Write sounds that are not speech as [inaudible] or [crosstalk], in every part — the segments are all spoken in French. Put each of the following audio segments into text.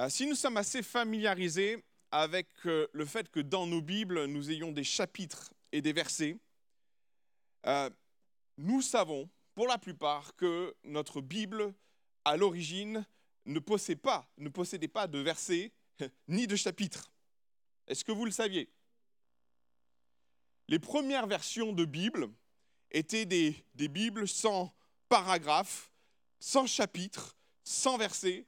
Euh, si nous sommes assez familiarisés avec euh, le fait que dans nos Bibles, nous ayons des chapitres et des versets, euh, nous savons pour la plupart que notre Bible, à l'origine, ne possédait pas, de versets [laughs] ni de chapitres. Est-ce que vous le saviez? Les premières versions de Bible étaient des, des Bibles sans paragraphes, sans chapitres, sans versets,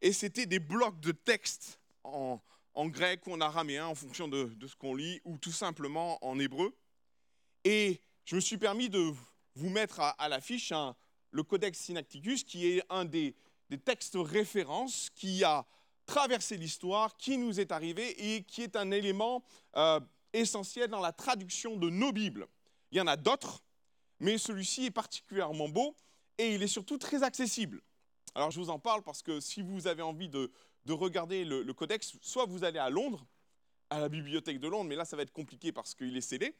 et c'était des blocs de texte en, grec ou en araméen en fonction de, ce qu'on lit, ou tout simplement en hébreu. Et je me suis permis de vous mettre à, l'affiche le Codex Synacticus, qui est un des, textes références qui a traversé l'histoire, qui nous est arrivé et qui est un élément euh, essentiel dans la traduction de nos Bibles. Il y en a d'autres, mais celui-ci est particulièrement beau et il est surtout très accessible. Alors je vous en parle parce que si vous avez envie de, regarder le, codex, soit vous allez à Londres, à la bibliothèque de Londres, mais là ça va être compliqué parce qu'il est scellé,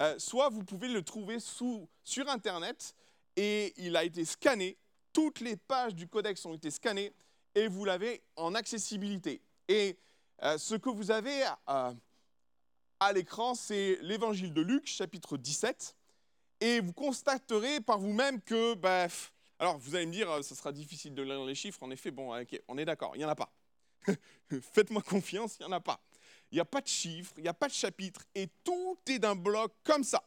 euh, soit vous pouvez le trouver sur Internet et il a été scanné, toutes les pages du codex ont été scannées et vous l'avez en accessibilité. Et euh, ce que vous avez à l'écran, c'est l'évangile de Luc, chapitre 17, et vous constaterez par vous-même que... Bah, alors, vous allez me dire, euh, sera difficile de lire les chiffres. En effet, bon, on est d'accord, il n'y en a pas. [laughs] Faites-moi confiance, il n'y en a pas. Il n'y a pas de chiffres, il n'y a pas de chapitres, et tout est d'un bloc comme ça.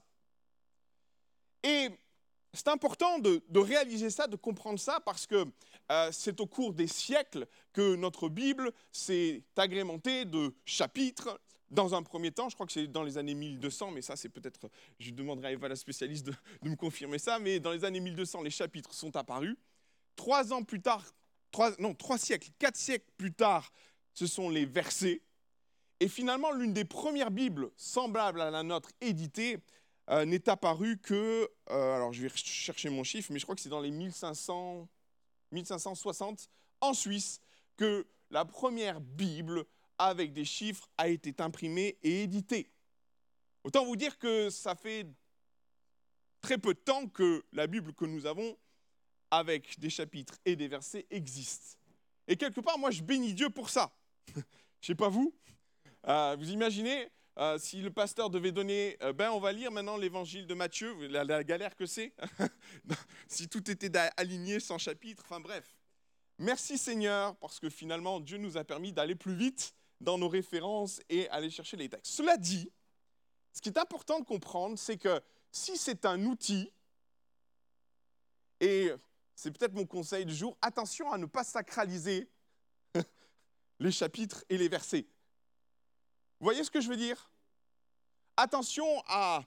Et c'est important de, réaliser ça, de comprendre ça, parce que euh, c'est au cours des siècles que notre Bible s'est agrémentée de chapitres, dans un premier temps, je crois que c'est dans les années 1200, mais ça c'est peut-être, je demanderai à Eva la spécialiste de, me confirmer ça, mais dans les années 1200, les chapitres sont apparus. Trois ans plus tard, non, trois siècles, quatre siècles plus tard, ce sont les versets. Et finalement, l'une des premières Bibles semblables à la nôtre éditée euh, n'est apparue que, euh, alors je vais chercher mon chiffre, mais je crois que c'est dans les 1500, 1560 en Suisse que la première Bible avec des chiffres a été imprimé et édité. Autant vous dire que ça fait très peu de temps que la Bible que nous avons, avec des chapitres et des versets, existe. Et quelque part, moi, je bénis Dieu pour ça. [laughs] je ne sais pas vous. Euh, vous imaginez, euh, si le pasteur devait donner, euh, ben on va lire maintenant l'évangile de Matthieu, la, la galère que c'est, [laughs] si tout était aligné sans chapitre, enfin bref. Merci Seigneur, parce que finalement, Dieu nous a permis d'aller plus vite dans nos références et aller chercher les textes. Cela dit, ce qui est important de comprendre, c'est que si c'est un outil, et c'est peut-être mon conseil du jour, attention à ne pas sacraliser [laughs] les chapitres et les versets. Vous voyez ce que je veux dire? Attention à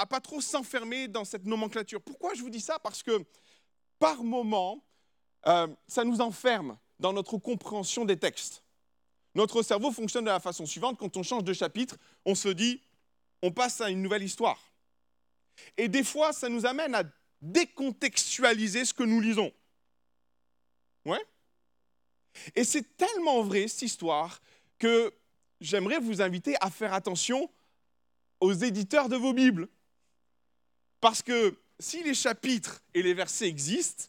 à pas trop s'enfermer dans cette nomenclature. Pourquoi je vous dis ça? Parce que par moment, euh, ça nous enferme dans notre compréhension des textes. Notre cerveau fonctionne de la façon suivante. Quand on change de chapitre, on se dit, on passe à une nouvelle histoire. Et des fois, ça nous amène à décontextualiser ce que nous lisons. Ouais Et c'est tellement vrai, cette histoire, que j'aimerais vous inviter à faire attention aux éditeurs de vos Bibles. Parce que si les chapitres et les versets existent,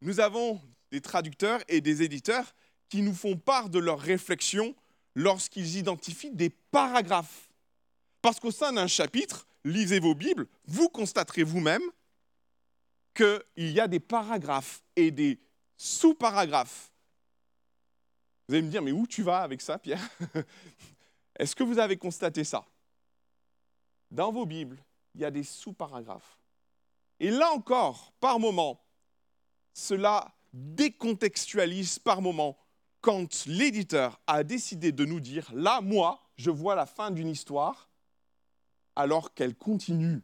nous avons des traducteurs et des éditeurs qui nous font part de leurs réflexions lorsqu'ils identifient des paragraphes. Parce qu'au sein d'un chapitre, lisez vos Bibles, vous constaterez vous-même qu'il y a des paragraphes et des sous-paragraphes. Vous allez me dire, mais où tu vas avec ça, Pierre [laughs] Est-ce que vous avez constaté ça? Dans vos Bibles, il y a des sous-paragraphes. Et là encore, par moment, cela décontextualise par moment quand l'éditeur a décidé de nous dire, là, moi, je vois la fin d'une histoire, alors qu'elle continue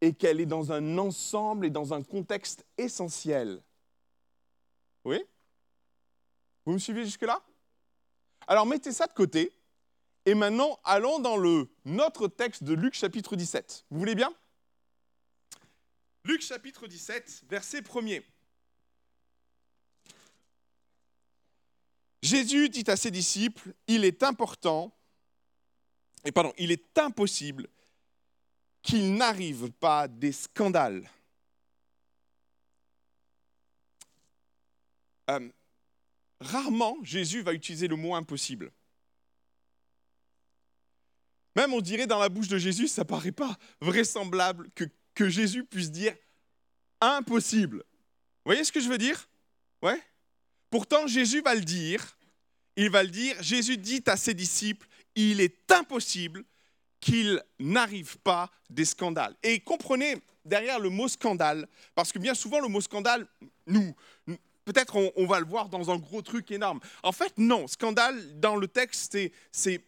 et qu'elle est dans un ensemble et dans un contexte essentiel. Oui? Vous me suivez jusque-là? Alors mettez ça de côté et maintenant allons dans le notre texte de Luc chapitre 17. Vous voulez bien? Luc chapitre 17, verset 1er. Jésus dit à ses disciples, il est important, et pardon, il est impossible qu'il n'arrive pas des scandales. Euh, rarement Jésus va utiliser le mot impossible. Même on dirait dans la bouche de Jésus, ça paraît pas vraisemblable que, que Jésus puisse dire impossible. Vous voyez ce que je veux dire? Ouais? Pourtant, Jésus va le dire. Il va le dire. Jésus dit à ses disciples, il est impossible qu'il n'arrive pas des scandales. Et comprenez derrière le mot scandale, parce que bien souvent le mot scandale, nous, peut-être on, va le voir dans un gros truc énorme. En fait, non, scandale dans le texte, c'est,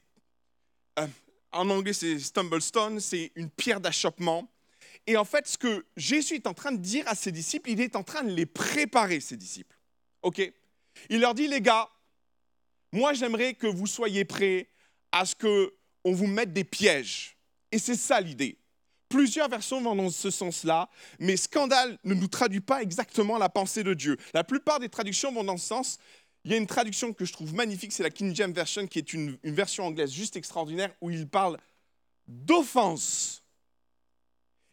euh, en anglais c'est stumblestone, c'est une pierre d'achoppement. Et en fait, ce que Jésus est en train de dire à ses disciples, il est en train de les préparer, ses disciples. OK? Il leur dit, les gars, moi j'aimerais que vous soyez prêts à ce qu'on vous mette des pièges. Et c'est ça l'idée. Plusieurs versions vont dans ce sens-là, mais scandale ne nous traduit pas exactement la pensée de Dieu. La plupart des traductions vont dans ce sens. Il y a une traduction que je trouve magnifique, c'est la King James Version, qui est une, version anglaise juste extraordinaire, où il parle d'offense.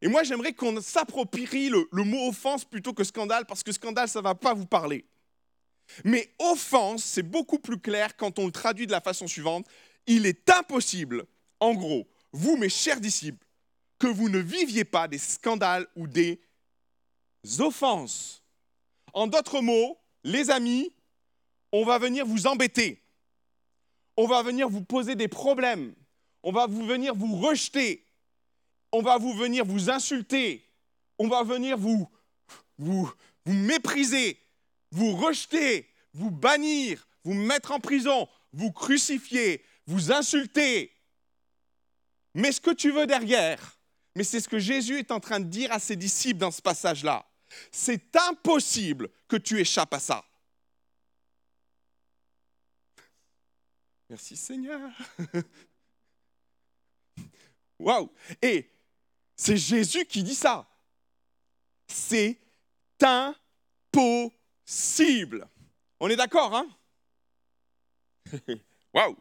Et moi, j'aimerais qu'on s'approprie le, le, mot offense plutôt que scandale, parce que scandale, ça ne va pas vous parler. Mais offense, c'est beaucoup plus clair quand on le traduit de la façon suivante. Il est impossible, en gros, vous, mes chers disciples, que vous ne viviez pas des scandales ou des offenses. En d'autres mots, les amis, on va venir vous embêter. On va venir vous poser des problèmes. On va vous venir vous rejeter. On va vous venir vous insulter. On va venir vous, vous, vous mépriser, vous rejeter, vous bannir, vous mettre en prison, vous crucifier, vous insulter. Mais ce que tu veux derrière, mais c'est ce que Jésus est en train de dire à ses disciples dans ce passage-là. C'est impossible que tu échappes à ça. Merci Seigneur. [laughs] Waouh Et c'est Jésus qui dit ça. C'est impossible. On est d'accord, hein? [laughs] Waouh!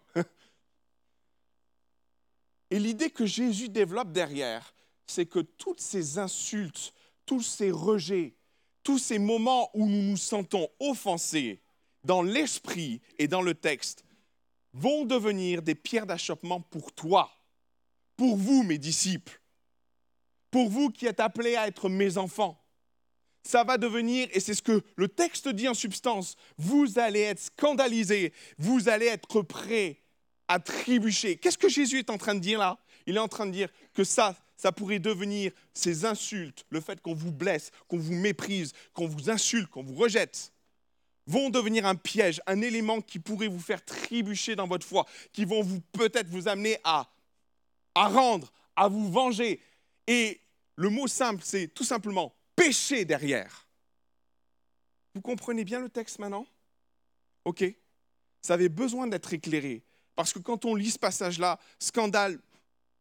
Et l'idée que Jésus développe derrière, c'est que toutes ces insultes, tous ces rejets, tous ces moments où nous nous sentons offensés dans l'esprit et dans le texte vont devenir des pierres d'achoppement pour toi, pour vous, mes disciples, pour vous qui êtes appelés à être mes enfants. Ça va devenir, et c'est ce que le texte dit en substance, vous allez être scandalisés, vous allez être prêts à trébucher. Qu'est-ce que Jésus est en train de dire là? Il est en train de dire que ça, ça pourrait devenir ces insultes, le fait qu'on vous blesse, qu'on vous méprise, qu'on vous insulte, qu'on vous rejette, vont devenir un piège, un élément qui pourrait vous faire trébucher dans votre foi, qui vont vous peut-être vous amener à, à rendre, à vous venger. Et le mot simple, c'est tout simplement pécher derrière. Vous comprenez bien le texte maintenant? Ok Ça avait besoin d'être éclairé. Parce que quand on lit ce passage-là, scandale,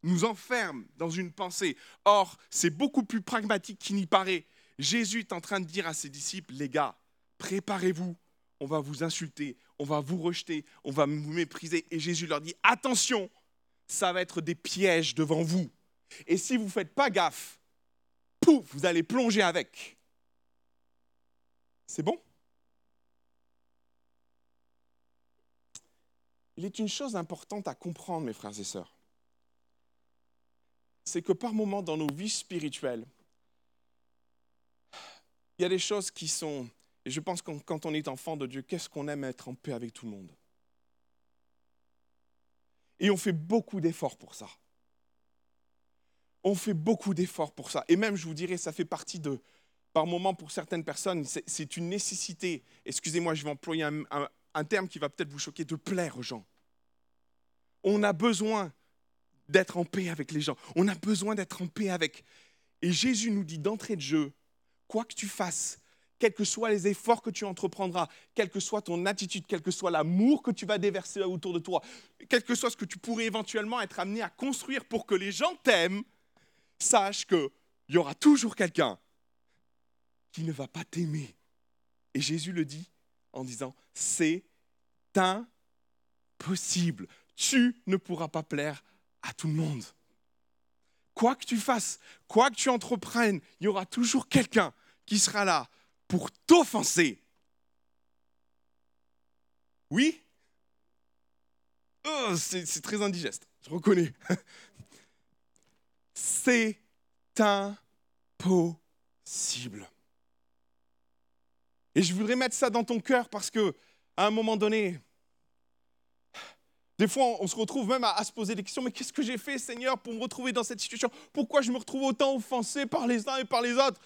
nous enferme dans une pensée. Or, c'est beaucoup plus pragmatique qu'il n'y paraît. Jésus est en train de dire à ses disciples, les gars, préparez-vous, on va vous insulter, on va vous rejeter, on va vous mépriser. Et Jésus leur dit, attention, ça va être des pièges devant vous. Et si vous ne faites pas gaffe, pouf, vous allez plonger avec. C'est bon? Il est une chose importante à comprendre, mes frères et sœurs c'est que par moments dans nos vies spirituelles, il y a des choses qui sont, et je pense que quand on est enfant de Dieu, qu'est-ce qu'on aime être en paix avec tout le monde? Et on fait beaucoup d'efforts pour ça. On fait beaucoup d'efforts pour ça. Et même, je vous dirais, ça fait partie de, par moments pour certaines personnes, c'est une nécessité, excusez-moi, je vais employer un, un terme qui va peut-être vous choquer, de plaire aux gens. On a besoin d'être en paix avec les gens. On a besoin d'être en paix avec. Et Jésus nous dit d'entrée de jeu, quoi que tu fasses, quels que soient les efforts que tu entreprendras, quelle que soit ton attitude, quel que soit l'amour que tu vas déverser autour de toi, quel que soit ce que tu pourrais éventuellement être amené à construire pour que les gens t'aiment, sache qu'il y aura toujours quelqu'un qui ne va pas t'aimer. Et Jésus le dit en disant, c'est impossible. Tu ne pourras pas plaire à tout le monde. Quoi que tu fasses, quoi que tu entreprennes, il y aura toujours quelqu'un qui sera là pour t'offenser. Oui? Oh, C'est très indigeste, je reconnais. C'est impossible. Et je voudrais mettre ça dans ton cœur parce que, à un moment donné, des fois, on se retrouve même à, se poser des questions, mais qu'est-ce que j'ai fait, Seigneur, pour me retrouver dans cette situation? Pourquoi je me retrouve autant offensé par les uns et par les autres?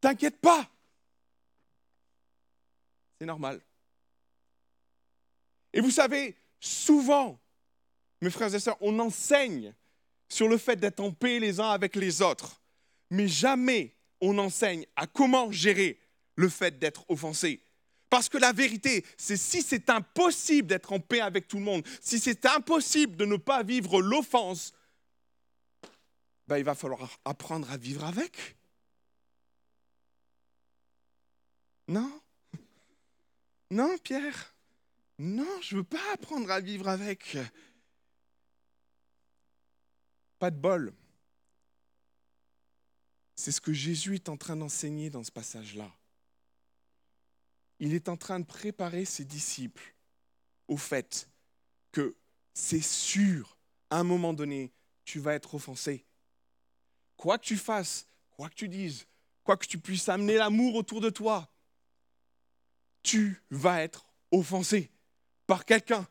T'inquiète pas. C'est normal. Et vous savez, souvent, mes frères et sœurs, on enseigne sur le fait d'être en paix les uns avec les autres, mais jamais on enseigne à comment gérer le fait d'être offensé. Parce que la vérité, c'est si c'est impossible d'être en paix avec tout le monde, si c'est impossible de ne pas vivre l'offense, ben, il va falloir apprendre à vivre avec. Non? Non, Pierre? Non, je ne veux pas apprendre à vivre avec. Pas de bol. C'est ce que Jésus est en train d'enseigner dans ce passage-là il est en train de préparer ses disciples au fait que c'est sûr, à un moment donné, tu vas être offensé. Quoi que tu fasses, quoi que tu dises, quoi que tu puisses amener l'amour autour de toi, tu vas être offensé par quelqu'un,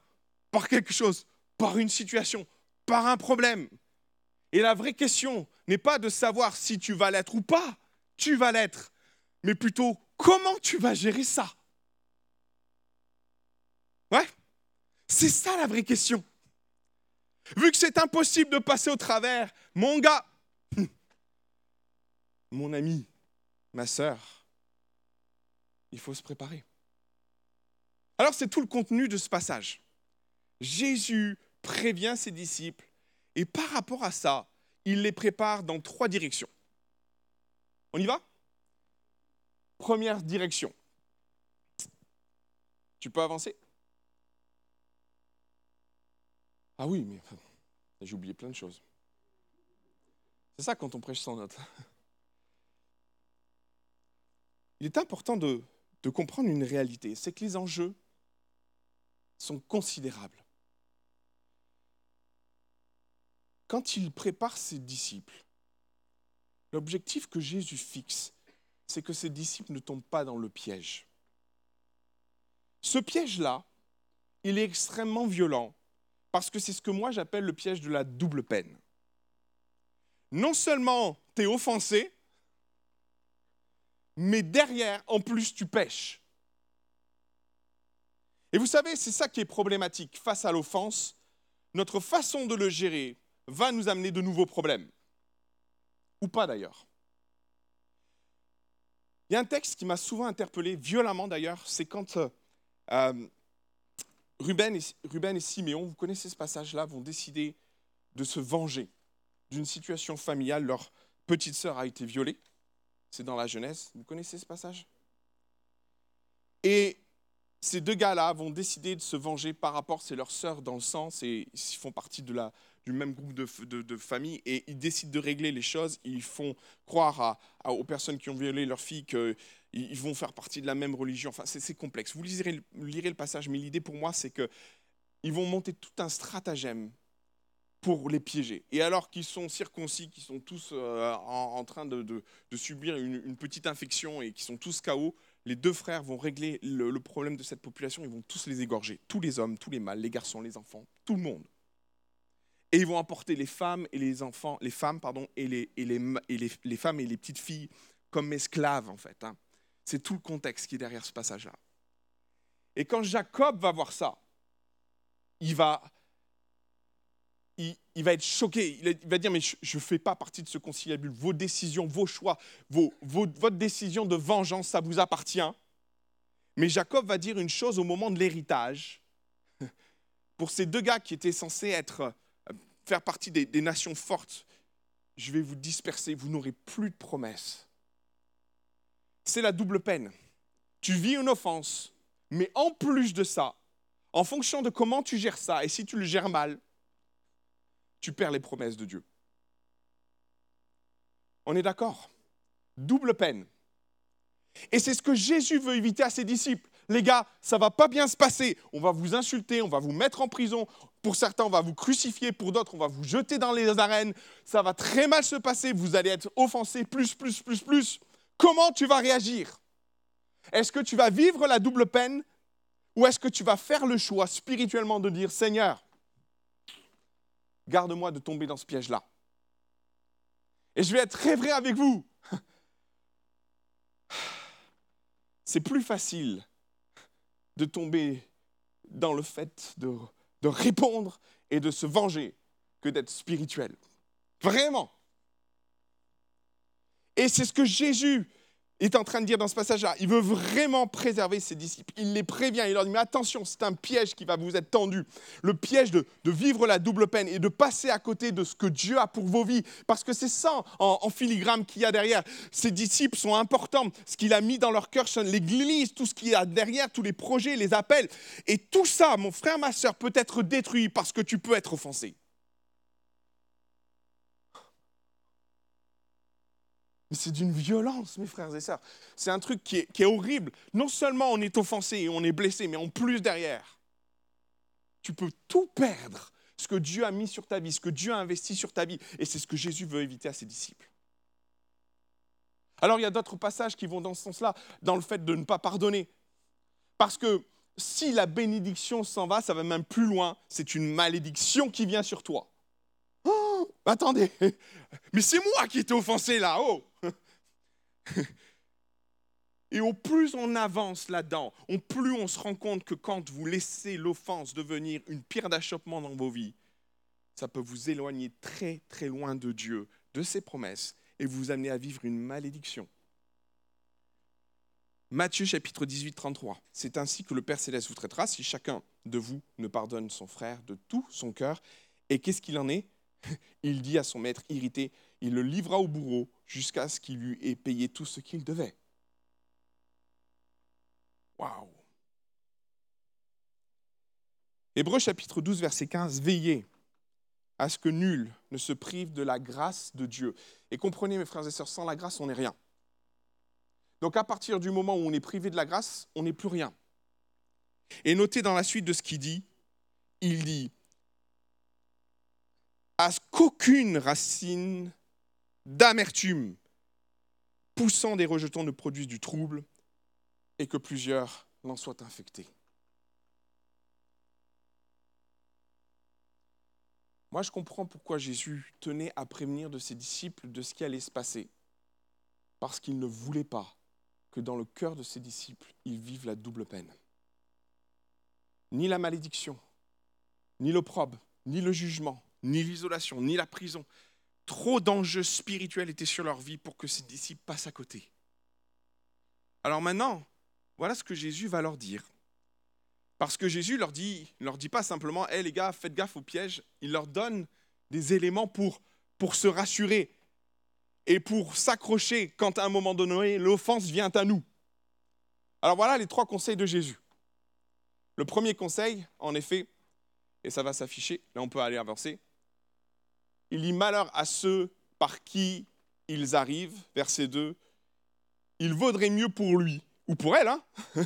par quelque chose, par une situation, par un problème. Et la vraie question n'est pas de savoir si tu vas l'être ou pas, tu vas l'être, mais plutôt comment tu vas gérer ça? Ouais C'est ça la vraie question. Vu que c'est impossible de passer au travers, mon gars, [clears throat] mon ami, ma sœur, il faut se préparer. Alors c'est tout le contenu de ce passage. Jésus prévient ses disciples et par rapport à ça, il les prépare dans trois directions. On y va? Première direction. Tu peux avancer? Ah oui, mais j'ai oublié plein de choses. C'est ça quand on prêche sans notes. Il est important de, de comprendre une réalité, c'est que les enjeux sont considérables. Quand il prépare ses disciples, l'objectif que Jésus fixe, c'est que ses disciples ne tombent pas dans le piège. Ce piège-là, il est extrêmement violent parce que c'est ce que moi j'appelle le piège de la double peine. Non seulement tu es offensé, mais derrière, en plus, tu pêches. Et vous savez, c'est ça qui est problématique face à l'offense. Notre façon de le gérer va nous amener de nouveaux problèmes. Ou pas d'ailleurs. Il y a un texte qui m'a souvent interpellé, violemment d'ailleurs, c'est quand euh, Ruben et, Siméon, vous connaissez ce passage-là, vont décider de se venger d'une situation familiale. Leur petite sœur a été violée. C'est dans la Genèse. Vous connaissez ce passage? Et ces deux gars-là vont décider de se venger par rapport, c'est leur sœur dans le sens et ils font partie de la, du même groupe de, famille et ils décident de régler les choses. Ils font croire aux personnes qui ont violé leur fille que ils vont faire partie de la même religion. Enfin, c'est complexe. Vous lirez, lirez, le passage, mais l'idée pour moi, c'est qu'ils vont monter tout un stratagème pour les piéger. Et alors qu'ils sont circoncis, qu'ils sont tous euh, en, train de, subir une, petite infection et qu'ils sont tous KO, les deux frères vont régler le, problème de cette population, ils vont tous les égorger, tous les hommes, tous les mâles, les garçons, les enfants, tout le monde. Et ils vont emporter les femmes et les enfants, les femmes pardon, et les, et les, et les, les femmes et les petites filles comme esclaves en fait. Hein. C'est tout le contexte qui est derrière ce passage-là. Et quand Jacob va voir ça, il va, il, va être choqué. Il va dire, mais je ne fais pas partie de ce conciliabule. Vos décisions, vos choix, vos, votre décision de vengeance, ça vous appartient. Mais Jacob va dire une chose au moment de l'héritage. [laughs] Pour ces deux gars qui étaient censés être, faire partie des, des nations fortes, je vais vous disperser, vous n'aurez plus de promesses c'est la double peine. Tu vis une offense, mais en plus de ça, en fonction de comment tu gères ça, et si tu le gères mal, tu perds les promesses de Dieu. On est d'accord? Double peine. Et c'est ce que Jésus veut éviter à ses disciples. Les gars, ça va pas bien se passer. On va vous insulter, on va vous mettre en prison. Pour certains, on va vous crucifier. Pour d'autres, on va vous jeter dans les arènes. Ça va très mal se passer. Vous allez être offensé plus, plus, plus, plus. Comment tu vas réagir? Est-ce que tu vas vivre la double peine? Ou est-ce que tu vas faire le choix spirituellement de dire Seigneur, garde-moi de tomber dans ce piège-là Et je vais être très vrai avec vous. [laughs] C'est plus facile de tomber dans le fait de, répondre et de se venger que d'être spirituel. Vraiment. Et c'est ce que Jésus est en train de dire dans ce passage-là. Il veut vraiment préserver ses disciples. Il les prévient. Il leur dit, mais attention, c'est un piège qui va vous être tendu. Le piège de, vivre la double peine et de passer à côté de ce que Dieu a pour vos vies. Parce que c'est ça en, filigrane qu'il y a derrière. Ces disciples sont importants. Ce qu'il a mis dans leur cœur, l'Église, tout ce qu'il y a derrière, tous les projets, les appels. Et tout ça, mon frère, ma soeur, peut être détruit parce que tu peux être offensé. Mais c'est d'une violence, mes frères et sœurs. C'est un truc qui est, horrible. Non seulement on est offensé et on est blessé, mais en plus derrière, tu peux tout perdre, ce que Dieu a mis sur ta vie, ce que Dieu a investi sur ta vie. Et c'est ce que Jésus veut éviter à ses disciples. Alors il y a d'autres passages qui vont dans ce sens-là, dans le fait de ne pas pardonner. Parce que si la bénédiction s'en va, ça va même plus loin, c'est une malédiction qui vient sur toi. Oh, attendez, [laughs] mais c'est moi qui étais offensé là, oh [laughs] Et au plus on avance là-dedans, au plus on se rend compte que quand vous laissez l'offense devenir une pierre d'achoppement dans vos vies, ça peut vous éloigner très très loin de Dieu, de ses promesses, et vous amener à vivre une malédiction. Matthieu chapitre 18, 33. C'est ainsi que le Père céleste vous traitera si chacun de vous ne pardonne son frère de tout son cœur. Et qu'est-ce qu'il en est? [laughs] Il dit à son maître irrité, il le livra au bourreau jusqu'à ce qu'il lui ait payé tout ce qu'il devait. Waouh Hébreu chapitre 12, verset 15, veillez à ce que nul ne se prive de la grâce de Dieu. Et comprenez, mes frères et sœurs, sans la grâce, on n'est rien. Donc à partir du moment où on est privé de la grâce, on n'est plus rien. Et notez dans la suite de ce qu'il dit, il dit, à ce qu'aucune racine d'amertume poussant des rejetons ne produise du trouble et que plusieurs n'en soient infectés. Moi, je comprends pourquoi Jésus tenait à prévenir de ses disciples de ce qui allait se passer. Parce qu'il ne voulait pas que dans le cœur de ses disciples, ils vivent la double peine. Ni la malédiction, ni l'opprobre, ni le jugement, ni l'isolation, ni la prison. Trop d'enjeux spirituels étaient sur leur vie pour que ces disciples passent à côté. Alors maintenant, voilà ce que Jésus va leur dire. Parce que Jésus leur dit, ne leur dit pas simplement, hé les gars, faites gaffe au piège. Il leur donne des éléments pour se rassurer et pour s'accrocher quand à un moment donné, l'offense vient à nous. Alors voilà les trois conseils de Jésus. Le premier conseil, en effet, et ça va s'afficher, là on peut aller avancer, il dit malheur à ceux par qui ils arrivent, verset 2, il vaudrait mieux pour lui, ou pour elle, hein, [laughs]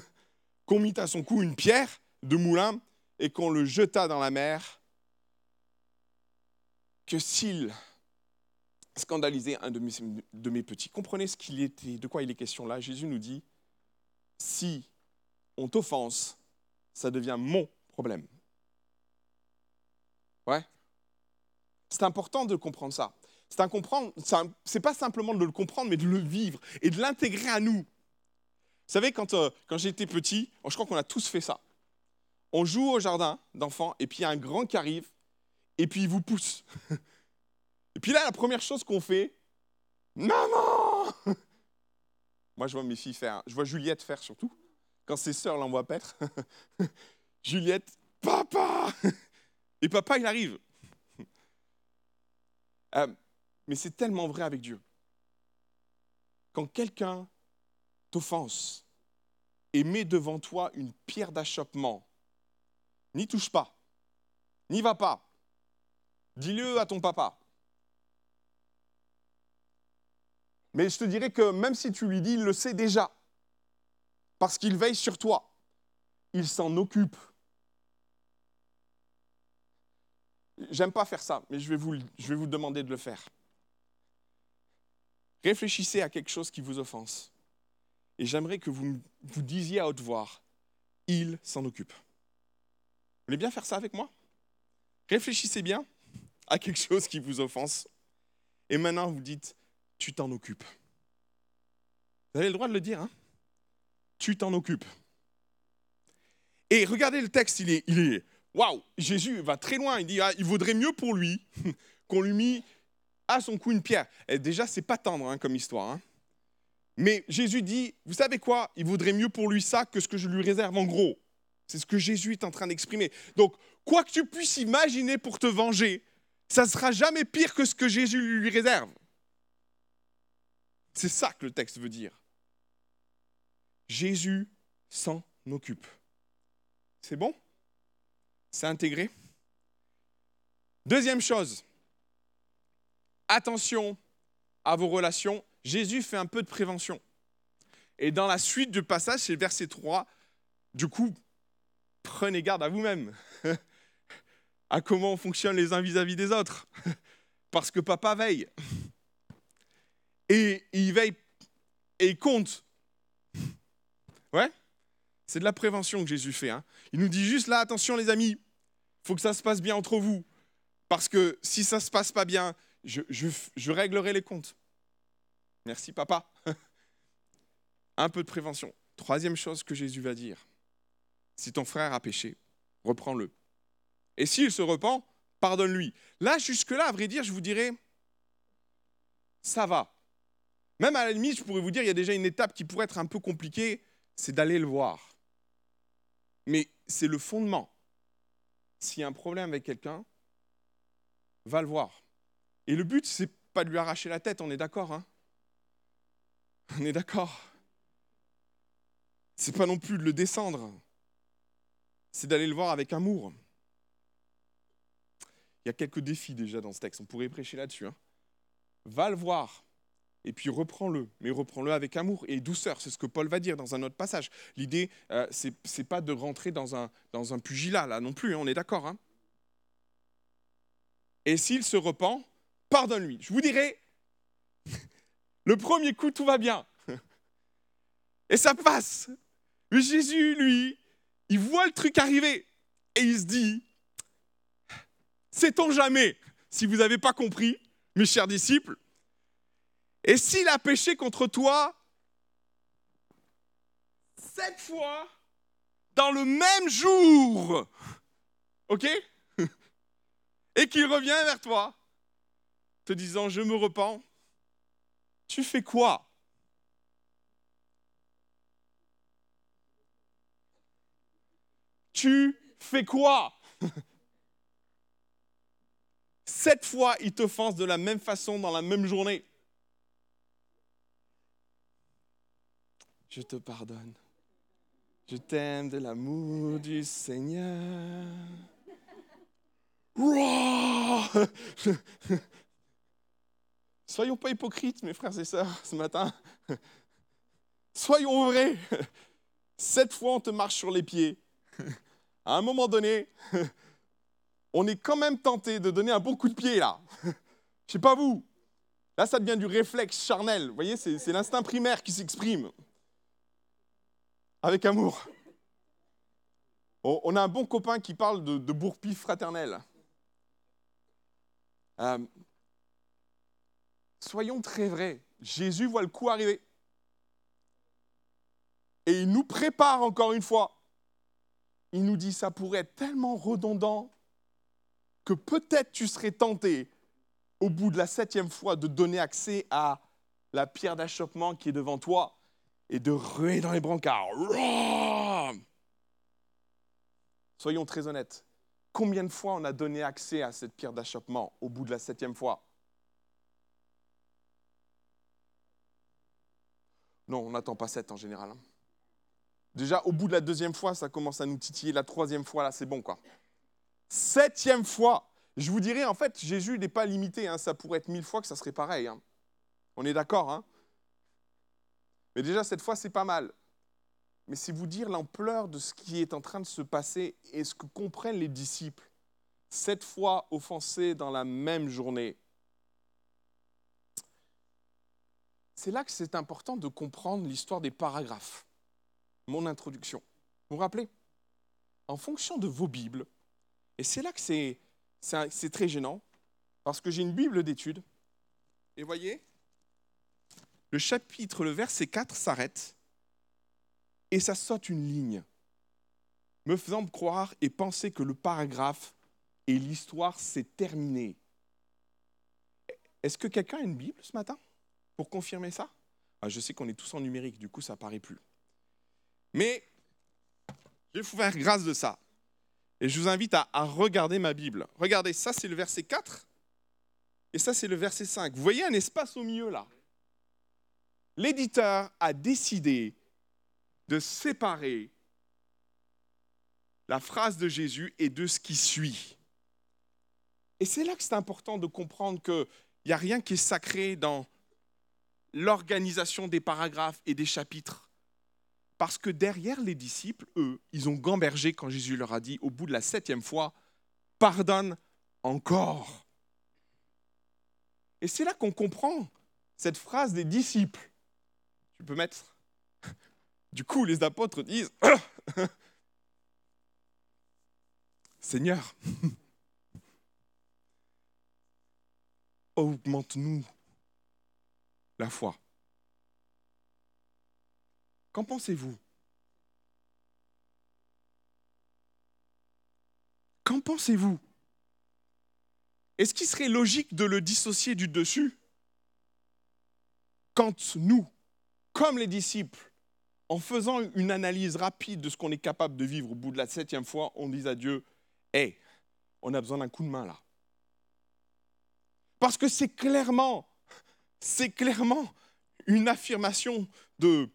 qu'on mit à son cou une pierre de moulin et qu'on le jeta dans la mer, que s'il scandalisait un de mes, petits. Comprenez ce qu'il était, de quoi il est question là. Jésus nous dit, si on t'offense, ça devient mon problème. Ouais c'est important de comprendre ça. C'est c'est pas simplement de le comprendre, mais de le vivre et de l'intégrer à nous. Vous savez, quand, euh, quand j'étais petit, je crois qu'on a tous fait ça. On joue au jardin d'enfants, et puis il y a un grand qui arrive, et puis il vous pousse. [laughs] Et puis là, la première chose qu'on fait, maman [laughs] Moi, je vois mes filles faire, je vois Juliette faire surtout, quand ses sœurs l'envoient paître. [laughs] Juliette, papa Et papa, il arrive. Euh, mais c'est tellement vrai avec Dieu. Quand quelqu'un t'offense et met devant toi une pierre d'achoppement, n'y touche pas, n'y va pas, dis-le à ton papa. Mais je te dirais que même si tu lui dis, il le sait déjà, parce qu'il veille sur toi. il s'en occupe. J'aime pas faire ça, mais je vais, vous, demander de le faire. Réfléchissez à quelque chose qui vous offense. Et j'aimerais que vous vous disiez à haute voix, il s'en occupe. Vous voulez bien faire ça avec moi? Réfléchissez bien à quelque chose qui vous offense. Et maintenant, vous dites, tu t'en occupes. Vous avez le droit de le dire, hein? Tu t'en occupes. Et regardez le texte, il est, il est, waouh, Jésus va très loin. Il dit, ah, il vaudrait mieux pour lui [laughs] qu'on lui mit à son cou une pierre. Et déjà, c'est pas tendre hein, comme histoire. Hein. Mais Jésus dit, vous savez quoi? Il vaudrait mieux pour lui ça que ce que je lui réserve en gros. C'est ce que Jésus est en train d'exprimer. Donc, quoi que tu puisses imaginer pour te venger, ça ne sera jamais pire que ce que Jésus lui réserve. C'est ça que le texte veut dire. Jésus s'en occupe. C'est bon? C'est intégré Deuxième chose, attention à vos relations. Jésus fait un peu de prévention. Et dans la suite du passage, c'est verset 3, du coup, prenez garde à vous-même, [laughs] à comment on fonctionne les uns vis-à-vis des autres, [laughs] parce que papa veille. Et il veille et compte. Ouais? C'est de la prévention que Jésus fait. Hein. Il nous dit juste là, attention les amis, il faut que ça se passe bien entre vous. Parce que si ça ne se passe pas bien, je, réglerai les comptes. Merci papa. [laughs] Un peu de prévention. Troisième chose que Jésus va dire. Si ton frère a péché, reprends-le. Et s'il se repent, pardonne-lui. Là, jusque-là, à vrai dire, je vous dirais, ça va. Même à la limite, je pourrais vous dire, il y a déjà une étape qui pourrait être un peu compliquée, c'est d'aller le voir. Mais c'est le fondement. S'il y a un problème avec quelqu'un, va le voir. Et le but, c'est pas de lui arracher la tête, on est d'accord hein On est d'accord C'est pas non plus de le descendre. C'est d'aller le voir avec amour. Il y a quelques défis déjà dans ce texte, on pourrait prêcher là-dessus. Hein. Va le voir, et puis reprends-le, mais reprends-le avec amour et douceur. C'est ce que Paul va dire dans un autre passage. L'idée, euh, ce n'est pas de rentrer dans un, dans un pugilat, là non plus, hein, on est d'accord. Hein et s'il se repent, pardonne-lui. Je vous dirais, [laughs] le premier coup, tout va bien. [laughs] Et ça passe. Mais Jésus, lui, il voit le truc arriver et il se dit, sait-on jamais, si vous n'avez pas compris, mes chers disciples, et s'il a péché contre toi sept fois dans le même jour, ok? [laughs] Et qu'il revient vers toi, te disant, je me repens, tu fais quoi? Tu fais quoi? [laughs] Sept fois, il t'offense de la même façon dans la même journée. Je te pardonne. Je t'aime de l'amour du Seigneur. Soyons pas hypocrites, mes frères et sœurs, ce matin. Soyons vrais. Cette fois, on te marche sur les pieds. À un moment donné, on est quand même tenté de donner un bon coup de pied, là. Je sais pas vous. Là, ça devient du réflexe charnel. Vous voyez, c'est l'instinct primaire qui s'exprime avec amour. On a un bon copain qui parle de, de bourpif fraternel. Euh, soyons très vrais. Jésus voit le coup arriver. Et il nous prépare encore une fois. Il nous dit, ça pourrait être tellement redondant que peut-être tu serais tenté, au bout de la septième fois, de donner accès à la pierre d'achoppement qui est devant toi et de ruer dans les brancards. Soyons très honnêtes. Combien de fois on a donné accès à cette pierre d'achoppement au bout de la septième fois? Non, on n'attend pas sept en général. Hein. Déjà, au bout de la deuxième fois, ça commence à nous titiller. La troisième fois, là, c'est bon, quoi. Septième fois. Je vous dirais, en fait, Jésus n'est pas limité. Hein. Ça pourrait être mille fois que ça serait pareil. Hein. On est d'accord, hein mais déjà, cette fois, c'est pas mal. mais c'est vous dire l'ampleur de ce qui est en train de se passer et ce que comprennent les disciples. Sept fois offensés dans la même journée. C'est là que c'est important de comprendre l'histoire des paragraphes. Mon introduction. Vous vous rappelez? En fonction de vos Bibles, et c'est là que c'est, c'est très gênant, parce que j'ai une Bible d'études, et voyez, le chapitre, le verset 4 s'arrête et ça saute une ligne, me faisant croire et penser que le paragraphe et l'histoire s'est terminé. Est-ce que quelqu'un a une Bible ce matin pour confirmer ça? Ah, Je sais qu'on est tous en numérique, du coup ça paraît plus. Mais je vais vous faire grâce de ça. Et je vous invite à, à regarder ma Bible. Regardez, ça c'est le verset 4 et ça c'est le verset 5. Vous voyez un espace au milieu là? L'éditeur a décidé de séparer la phrase de Jésus et de ce qui suit. Et c'est là que c'est important de comprendre qu'il n'y a rien qui est sacré dans l'organisation des paragraphes et des chapitres. Parce que derrière les disciples, eux, ils ont gambergé quand Jésus leur a dit, au bout de la septième fois, pardonne encore. Et c'est là qu'on comprend cette phrase des disciples. Tu peux mettre. [laughs] Du coup, les apôtres disent [coughs] Seigneur, [coughs] augmente-nous la foi. Qu'en pensez-vous? Qu'en pensez-vous? Est-ce qu'il serait logique de le dissocier du dessus? Quand nous, comme les disciples, en faisant une analyse rapide de ce qu'on est capable de vivre au bout de la septième fois, on dit à Dieu, hé, on a besoin d'un coup de main là. Parce que c'est clairement, c'est clairement une affirmation de...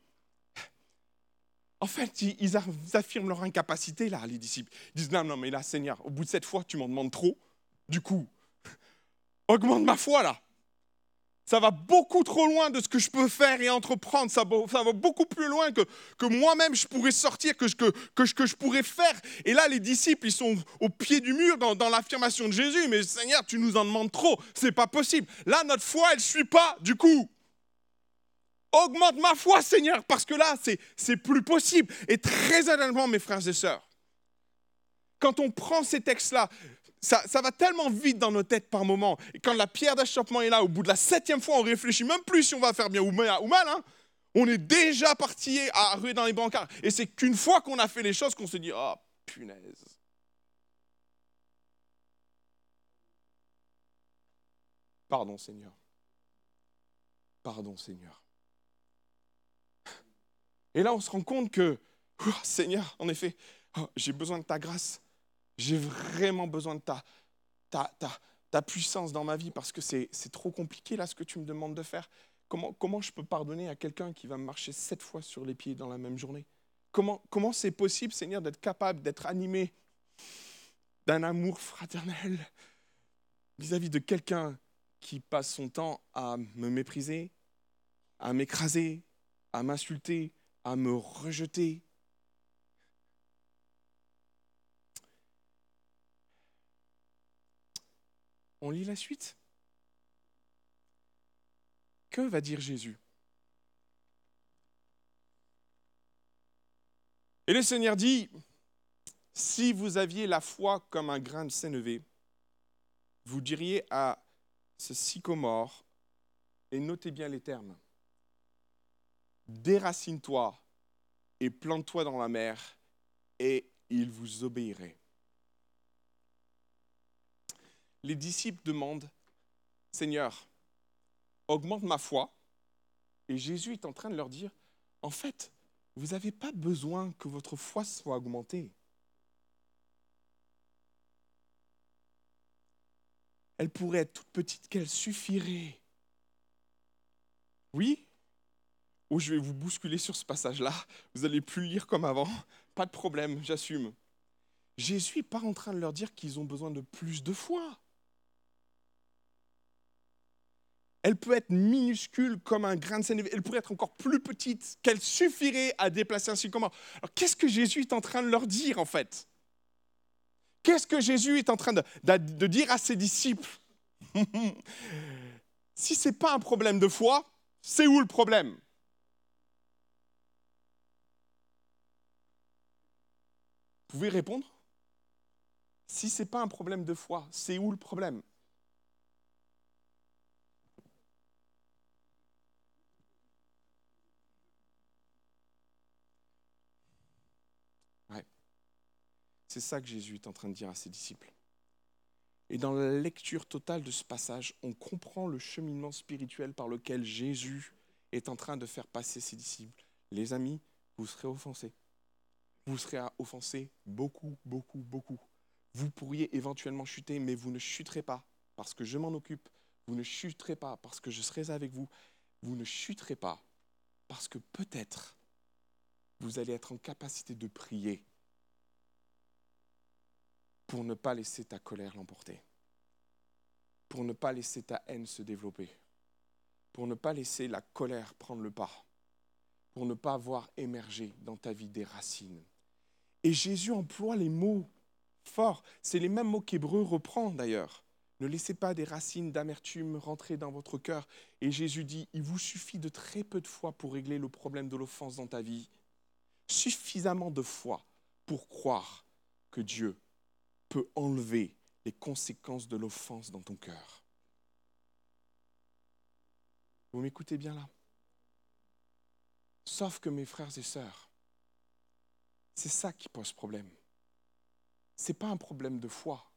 En fait, ils affirment leur incapacité là, les disciples. Ils disent, non, non, mais là, Seigneur, au bout de cette fois, tu m'en demandes trop. Du coup, augmente ma foi là ça va beaucoup trop loin de ce que je peux faire et entreprendre. Ça va, beaucoup plus loin que, que moi-même je pourrais sortir, que, que, que, je pourrais faire. Et là, les disciples, ils sont au pied du mur dans, dans l'affirmation de Jésus. Mais Seigneur, tu nous en demandes trop. C'est pas possible. Là, notre foi, elle ne suit pas. Du coup, augmente ma foi, Seigneur, parce que là, c'est plus possible. Et très honnêtement, mes frères et sœurs, quand on prend ces textes-là, ça, va tellement vite dans nos têtes par moment. Et quand la pierre d'achoppement est là, au bout de la septième fois, on réfléchit même plus si on va faire bien ou mal. Hein. On est déjà parti à ruer dans les brancards. Et c'est qu'une fois qu'on a fait les choses qu'on se dit Oh, punaise. Pardon, Seigneur. Pardon, Seigneur. Et là, on se rend compte que, oh, Seigneur, en effet, oh, j'ai besoin de ta grâce. J'ai vraiment besoin de ta, ta, ta, ta, puissance dans ma vie parce que c'est trop compliqué là ce que tu me demandes de faire. Comment, comment je peux pardonner à quelqu'un qui va me marcher sept fois sur les pieds dans la même journée? Comment c'est possible, Seigneur, d'être capable d'être animé d'un amour fraternel vis-à-vis -vis de quelqu'un qui passe son temps à me mépriser, à m'écraser, à m'insulter, à me rejeter, On lit la suite. Que va dire Jésus? Et le Seigneur dit, si vous aviez la foi comme un grain de sénévé, vous diriez à ce sycomore, et notez bien les termes, déracine-toi et plante-toi dans la mer, et il vous obéirait les disciples demandent, Seigneur, augmente ma foi. Et Jésus est en train de leur dire, en fait, vous n'avez pas besoin que votre foi soit augmentée. Elle pourrait être toute petite qu'elle suffirait. Oui Ou je vais vous bousculer sur ce passage-là. Vous n'allez plus lire comme avant. Pas de problème, j'assume. Jésus n'est pas en train de leur dire qu'ils ont besoin de plus de foi. Elle peut être minuscule comme un grain de sénévé, elle pourrait être encore plus petite, qu'elle suffirait à déplacer un sycomore. Alors qu'est-ce que Jésus est en train de leur dire en fait? Qu'est-ce que Jésus est en train de, de dire à ses disciples? [laughs] Si ce n'est pas un problème de foi, c'est où le problème? Vous pouvez répondre? Si ce n'est pas un problème de foi, c'est où le problème? C'est ça que Jésus est en train de dire à ses disciples. Et dans la lecture totale de ce passage, on comprend le cheminement spirituel par lequel Jésus est en train de faire passer ses disciples. Les amis, vous serez offensés. Vous serez offensés beaucoup, beaucoup, beaucoup. Vous pourriez éventuellement chuter, mais vous ne chuterez pas parce que je m'en occupe. Vous ne chuterez pas parce que je serai avec vous. Vous ne chuterez pas parce que peut-être vous allez être en capacité de prier pour ne pas laisser ta colère l'emporter, pour ne pas laisser ta haine se développer, pour ne pas laisser la colère prendre le pas, pour ne pas voir émerger dans ta vie des racines. Et Jésus emploie les mots forts, c'est les mêmes mots qu'Hébreu reprend d'ailleurs. Ne laissez pas des racines d'amertume rentrer dans votre cœur. Et Jésus dit, il vous suffit de très peu de foi pour régler le problème de l'offense dans ta vie. Suffisamment de foi pour croire que Dieu peut enlever les conséquences de l'offense dans ton cœur. Vous m'écoutez bien là? Sauf que mes frères et sœurs, c'est ça qui pose problème. Ce n'est pas un problème de foi,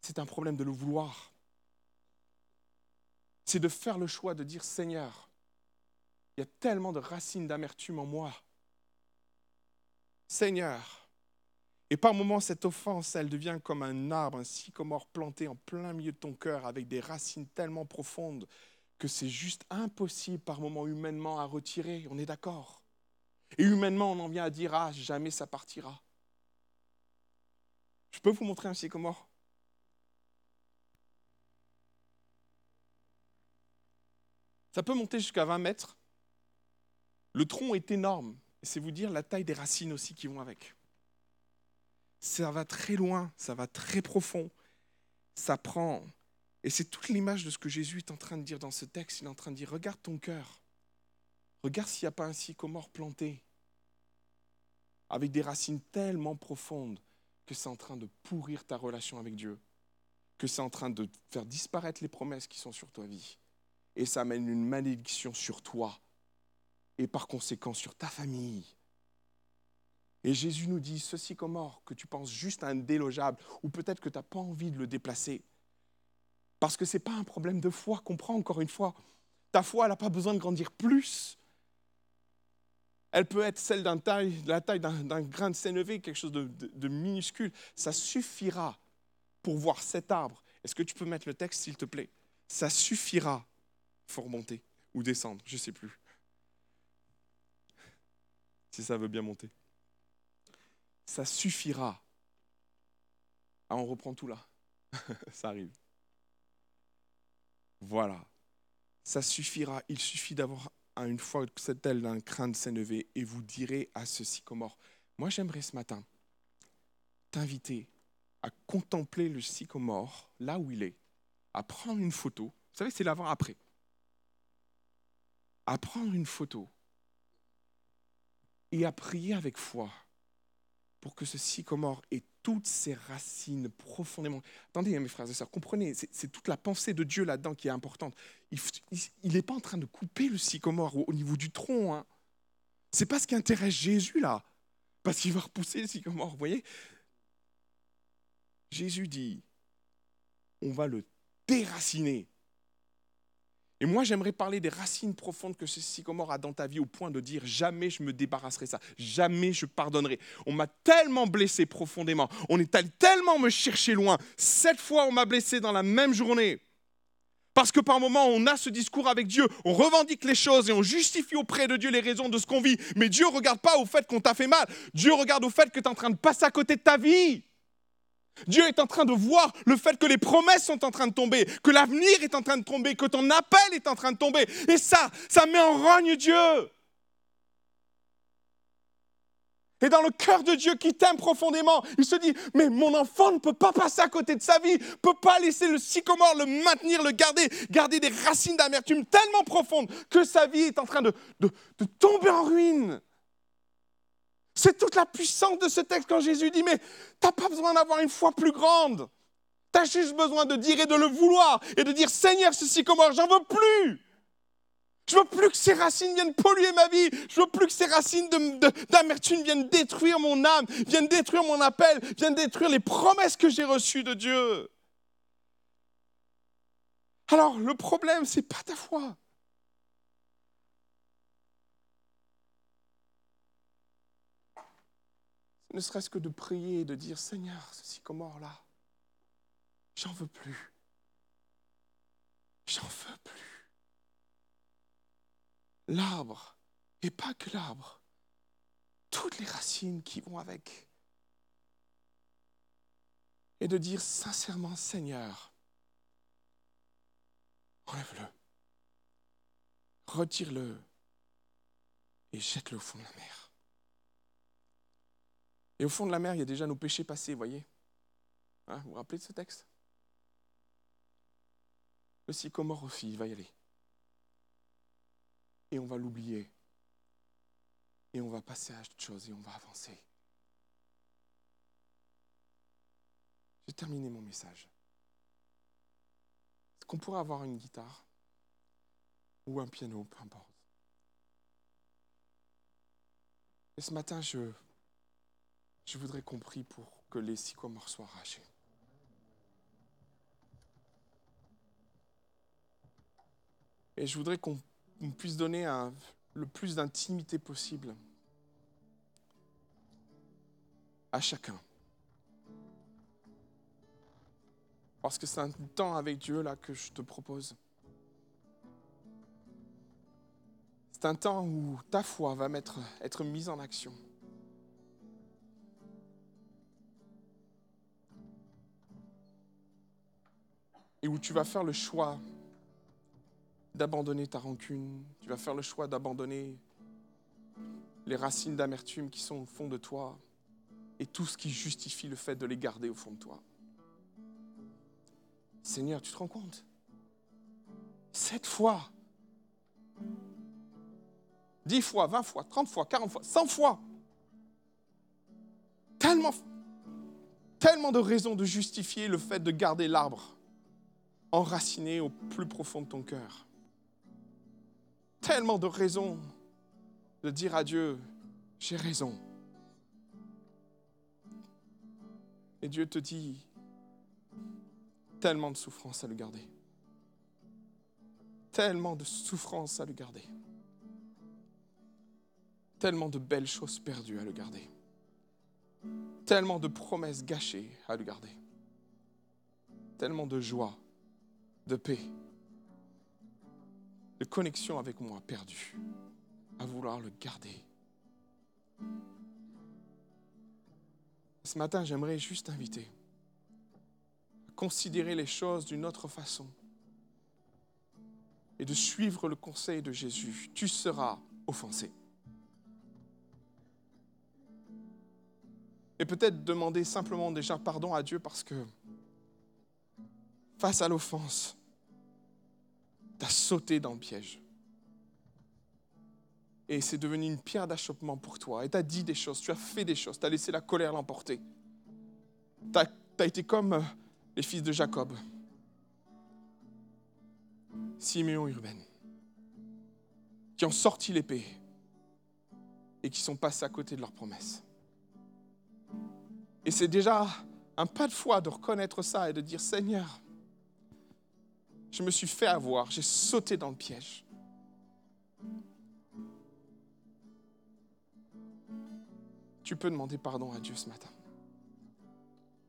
c'est un problème de le vouloir. C'est de faire le choix de dire Seigneur, il y a tellement de racines d'amertume en moi. Seigneur, et par moments, cette offense, elle devient comme un arbre, un sycomore planté en plein milieu de ton cœur avec des racines tellement profondes que c'est juste impossible par moments humainement à retirer. On est d'accord? Et humainement, on en vient à dire Ah, jamais ça partira. Je peux vous montrer un sycomore Ça peut monter jusqu'à 20 mètres. Le tronc est énorme. C'est vous dire la taille des racines aussi qui vont avec ça va très loin, ça va très profond. Ça prend. Et c'est toute l'image de ce que Jésus est en train de dire dans ce texte. Il est en train de dire, regarde ton cœur. Regarde s'il n'y a pas un sycomore planté, avec des racines tellement profondes que c'est en train de pourrir ta relation avec Dieu, que c'est en train de faire disparaître les promesses qui sont sur ta vie. Et ça amène une malédiction sur toi, et par conséquent sur ta famille, et Jésus nous dit, ceci comme mort, que tu penses juste à un délogeable, ou peut-être que tu n'as pas envie de le déplacer. Parce que ce n'est pas un problème de foi, comprends encore une fois. Ta foi, elle n'a pas besoin de grandir plus. Elle peut être celle d'un taille, la taille d'un grain de sénévé, quelque chose de, minuscule. Ça suffira pour voir cet arbre. Est-ce que tu peux mettre le texte, s'il te plaît? Ça suffira. Faut remonter ou descendre, je ne sais plus. Si ça veut bien monter ça suffira. Ah, on reprend tout là. [laughs] ça arrive. Voilà. Ça suffira. Il suffit d'avoir une fois cette aile d'un crâne s'élevé et vous direz à ce sycomore. Moi, j'aimerais ce matin t'inviter à contempler le sycomore là où il est, à prendre une photo. Vous savez, c'est l'avant-après. À prendre une photo et à prier avec foi pour que ce sycomore ait toutes ses racines profondément. Attendez, mes frères et sœurs, comprenez, c'est toute la pensée de Dieu là-dedans qui est importante. Il n'est pas en train de couper le sycomore au, niveau du tronc. Hein. C'est pas ce qui intéresse Jésus là, parce qu'il va repousser le sycomore. Vous voyez Jésus dit, on va le déraciner. Et moi, j'aimerais parler des racines profondes que ce sycomore a dans ta vie au point de dire jamais je me débarrasserai ça, jamais je pardonnerai. On m'a tellement blessé profondément, on est allé tellement me chercher loin. Cette fois, on m'a blessé dans la même journée. Parce que par moments, on a ce discours avec Dieu, on revendique les choses et on justifie auprès de Dieu les raisons de ce qu'on vit. Mais Dieu ne regarde pas au fait qu'on t'a fait mal. Dieu regarde au fait que tu es en train de passer à côté de ta vie. Dieu est en train de voir le fait que les promesses sont en train de tomber, que l'avenir est en train de tomber, que ton appel est en train de tomber. Et ça, ça met en rogne Dieu. Et dans le cœur de Dieu qui t'aime profondément, il se dit, mais mon enfant ne peut pas passer à côté de sa vie, ne peut pas laisser le sycomore le maintenir, le garder, garder des racines d'amertume tellement profondes que sa vie est en train de, de, de tomber en ruine. C'est toute la puissance de ce texte quand Jésus dit, mais tu n'as pas besoin d'avoir une foi plus grande. Tu as juste besoin de dire et de le vouloir et de dire, Seigneur, ce sycomore, j'en veux plus. Je veux plus que ces racines viennent polluer ma vie. Je veux plus que ces racines d'amertume viennent détruire mon âme, viennent détruire mon appel, viennent détruire les promesses que j'ai reçues de Dieu. Alors, le problème, c'est pas ta foi. Ne serait-ce que de prier et de dire Seigneur, ceci comment là, j'en veux plus. J'en veux plus l'arbre, et pas que l'arbre, toutes les racines qui vont avec. Et de dire sincèrement, Seigneur, enlève-le, retire-le et jette-le au fond de la mer. Et au fond de la mer, il y a déjà nos péchés passés, voyez hein, Vous vous rappelez de ce texte? Le sycomore aussi, il va y aller et on va l'oublier. Et on va passer à autre chose et on va avancer. J'ai terminé mon message. Est-ce qu'on pourrait avoir une guitare? Ou un piano, peu importe. Et ce matin, je, je voudrais qu'on prie pour que les sycomores soient arrachés. Et je voudrais qu'on on puisse donner le plus d'intimité possible à chacun. Parce que c'est un temps avec Dieu là que je te propose. C'est un temps où ta foi va être mise en action. Et où tu vas faire le choix d'abandonner ta rancune, tu vas faire le choix d'abandonner les racines d'amertume qui sont au fond de toi et tout ce qui justifie le fait de les garder au fond de toi. Seigneur, tu te rends compte? Sept fois, dix fois, vingt fois, trente fois, quarante fois, cent fois. Tellement, tellement de raisons de justifier le fait de garder l'arbre enraciné au plus profond de ton cœur tellement de raisons de dire à Dieu, j'ai raison. Et Dieu te dit, tellement de souffrance à le garder. Tellement de souffrance à le garder. Tellement de belles choses perdues à le garder. Tellement de promesses gâchées à le garder. Tellement de joie, de paix, de connexion avec moi perdu, à vouloir le garder. Ce matin, j'aimerais juste t'inviter à considérer les choses d'une autre façon et de suivre le conseil de Jésus. Tu seras offensé. Et peut-être demander simplement déjà pardon à Dieu parce que face à l'offense, tu as sauté dans le piège. Et c'est devenu une pierre d'achoppement pour toi. Et tu as dit des choses, tu as fait des choses, tu as laissé la colère l'emporter. Tu as, été comme euh, les fils de Jacob, Siméon et qui ont sorti l'épée et qui sont passés à côté de leur promesse. Et c'est déjà un pas de foi de reconnaître ça et de dire Seigneur, je me suis fait avoir, j'ai sauté dans le piège. Tu peux demander pardon à Dieu ce matin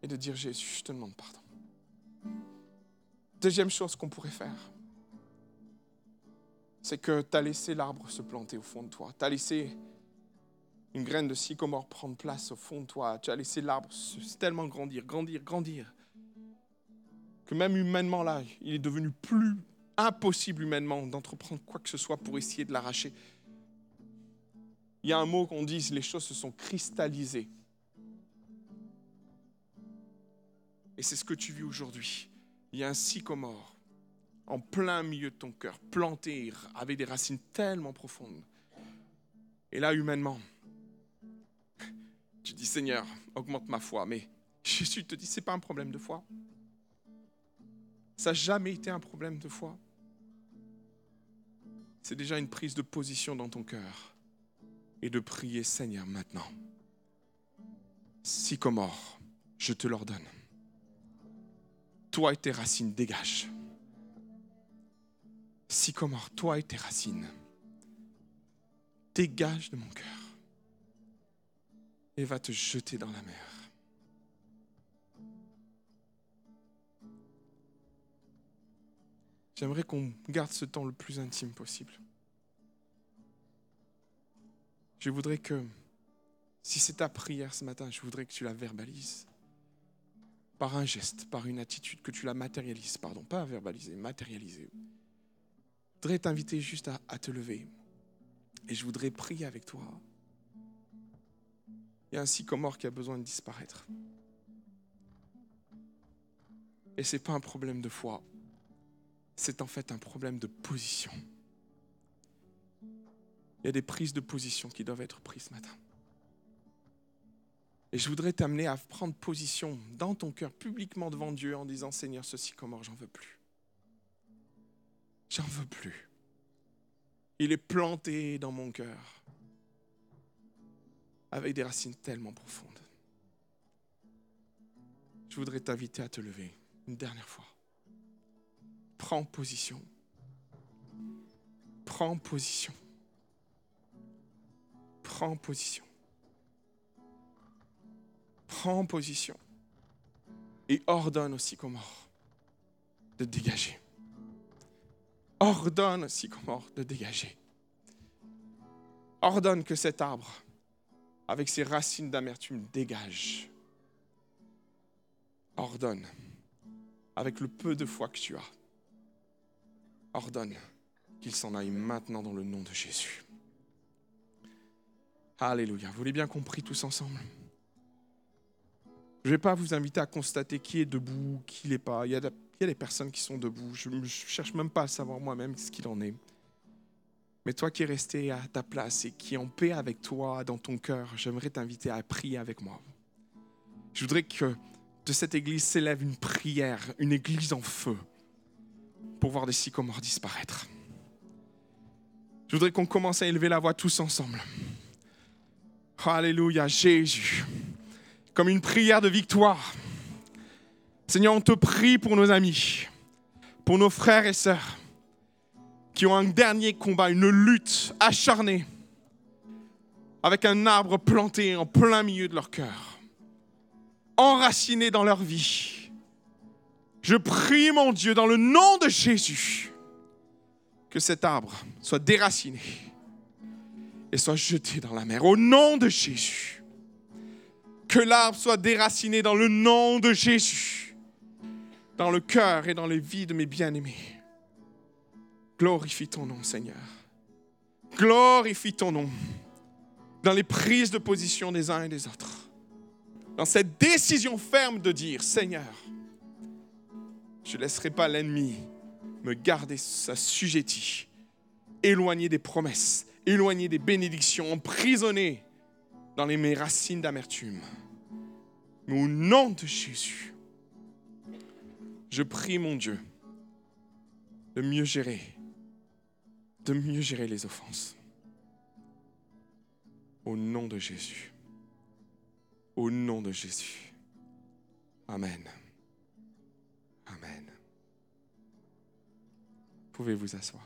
et de dire Jésus, je te demande pardon. Deuxième chose qu'on pourrait faire, c'est que tu as laissé l'arbre se planter au fond de toi. Tu as laissé une graine de sycomore prendre place au fond de toi. Tu as laissé l'arbre tellement grandir, grandir, grandir, que même humainement là, il est devenu plus impossible humainement d'entreprendre quoi que ce soit pour essayer de l'arracher. Il y a un mot qu'on dit, les choses se sont cristallisées. Et c'est ce que tu vis aujourd'hui. Il y a un sycomore en plein milieu de ton cœur, planté avec des racines tellement profondes. Et là, humainement, tu dis Seigneur, augmente ma foi. Mais Jésus te dit, ce n'est pas un problème de foi. Ça n'a jamais été un problème de foi. C'est déjà une prise de position dans ton cœur et de prier Seigneur maintenant. Sycomore, je te l'ordonne. Toi et tes racines, dégage. Sycomore, toi et tes racines, dégage de mon cœur et va te jeter dans la mer. J'aimerais qu'on garde ce temps le plus intime possible. Je voudrais que, si c'est ta prière ce matin, je voudrais que tu la verbalises par un geste, par une attitude, que tu la matérialises, pardon, pas verbaliser, matérialiser. Je voudrais t'inviter juste à, te lever et je voudrais prier avec toi il y a un sycomore qui a besoin de disparaître. Et ce n'est pas un problème de foi, c'est en fait un problème de position. Il y a des prises de position qui doivent être prises ce matin. Et je voudrais t'amener à prendre position dans ton cœur publiquement devant Dieu en disant Seigneur, ce sycomore, j'en veux plus. J'en veux plus. Il est planté dans mon cœur avec des racines tellement profondes. Je voudrais t'inviter à te lever une dernière fois. Prends position. Prends position. Prends position. Prends position. Et ordonne aussi Sycomore de dégager. Ordonne aussi Sycomore de dégager. Ordonne que cet arbre avec ses racines d'amertume, dégage. Ordonne, avec le peu de foi que tu as, ordonne qu'il s'en aille maintenant dans le nom de Jésus. Alléluia. Vous l'avez bien compris tous ensemble? Je ne vais pas vous inviter à constater qui est debout, qui n'est pas. Il y, a, des personnes qui sont debout. Je ne cherche même pas à savoir moi-même ce qu'il en est. Mais toi qui es resté à ta place et qui est en paix avec toi dans ton cœur, j'aimerais t'inviter à prier avec moi. Je voudrais que de cette église s'élève une prière, une église en feu, pour voir des sycomores disparaître. Je voudrais qu'on commence à élever la voix tous ensemble. Alléluia, Jésus. Comme une prière de victoire. Seigneur, on te prie pour nos amis, pour nos frères et sœurs qui ont un dernier combat, une lutte acharnée, avec un arbre planté en plein milieu de leur cœur, enraciné dans leur vie. Je prie, mon Dieu, dans le nom de Jésus, que cet arbre soit déraciné et soit jeté dans la mer. Au nom de Jésus. Que l'arbre soit déraciné dans le nom de Jésus, dans le cœur et dans les vies de mes bien-aimés. Glorifie ton nom, Seigneur. Glorifie ton nom dans les prises de position des uns et des autres. Dans cette décision ferme de dire, Seigneur, je ne laisserai pas l'ennemi me garder assujetti, éloigné des promesses, éloigné des bénédictions, emprisonné dans les mes racines d'amertume. Mais au nom de Jésus, je prie mon Dieu de mieux gérer de mieux gérer les offenses. Au nom de Jésus. Au nom de Jésus. Amen. Amen. Pouvez vous asseoir.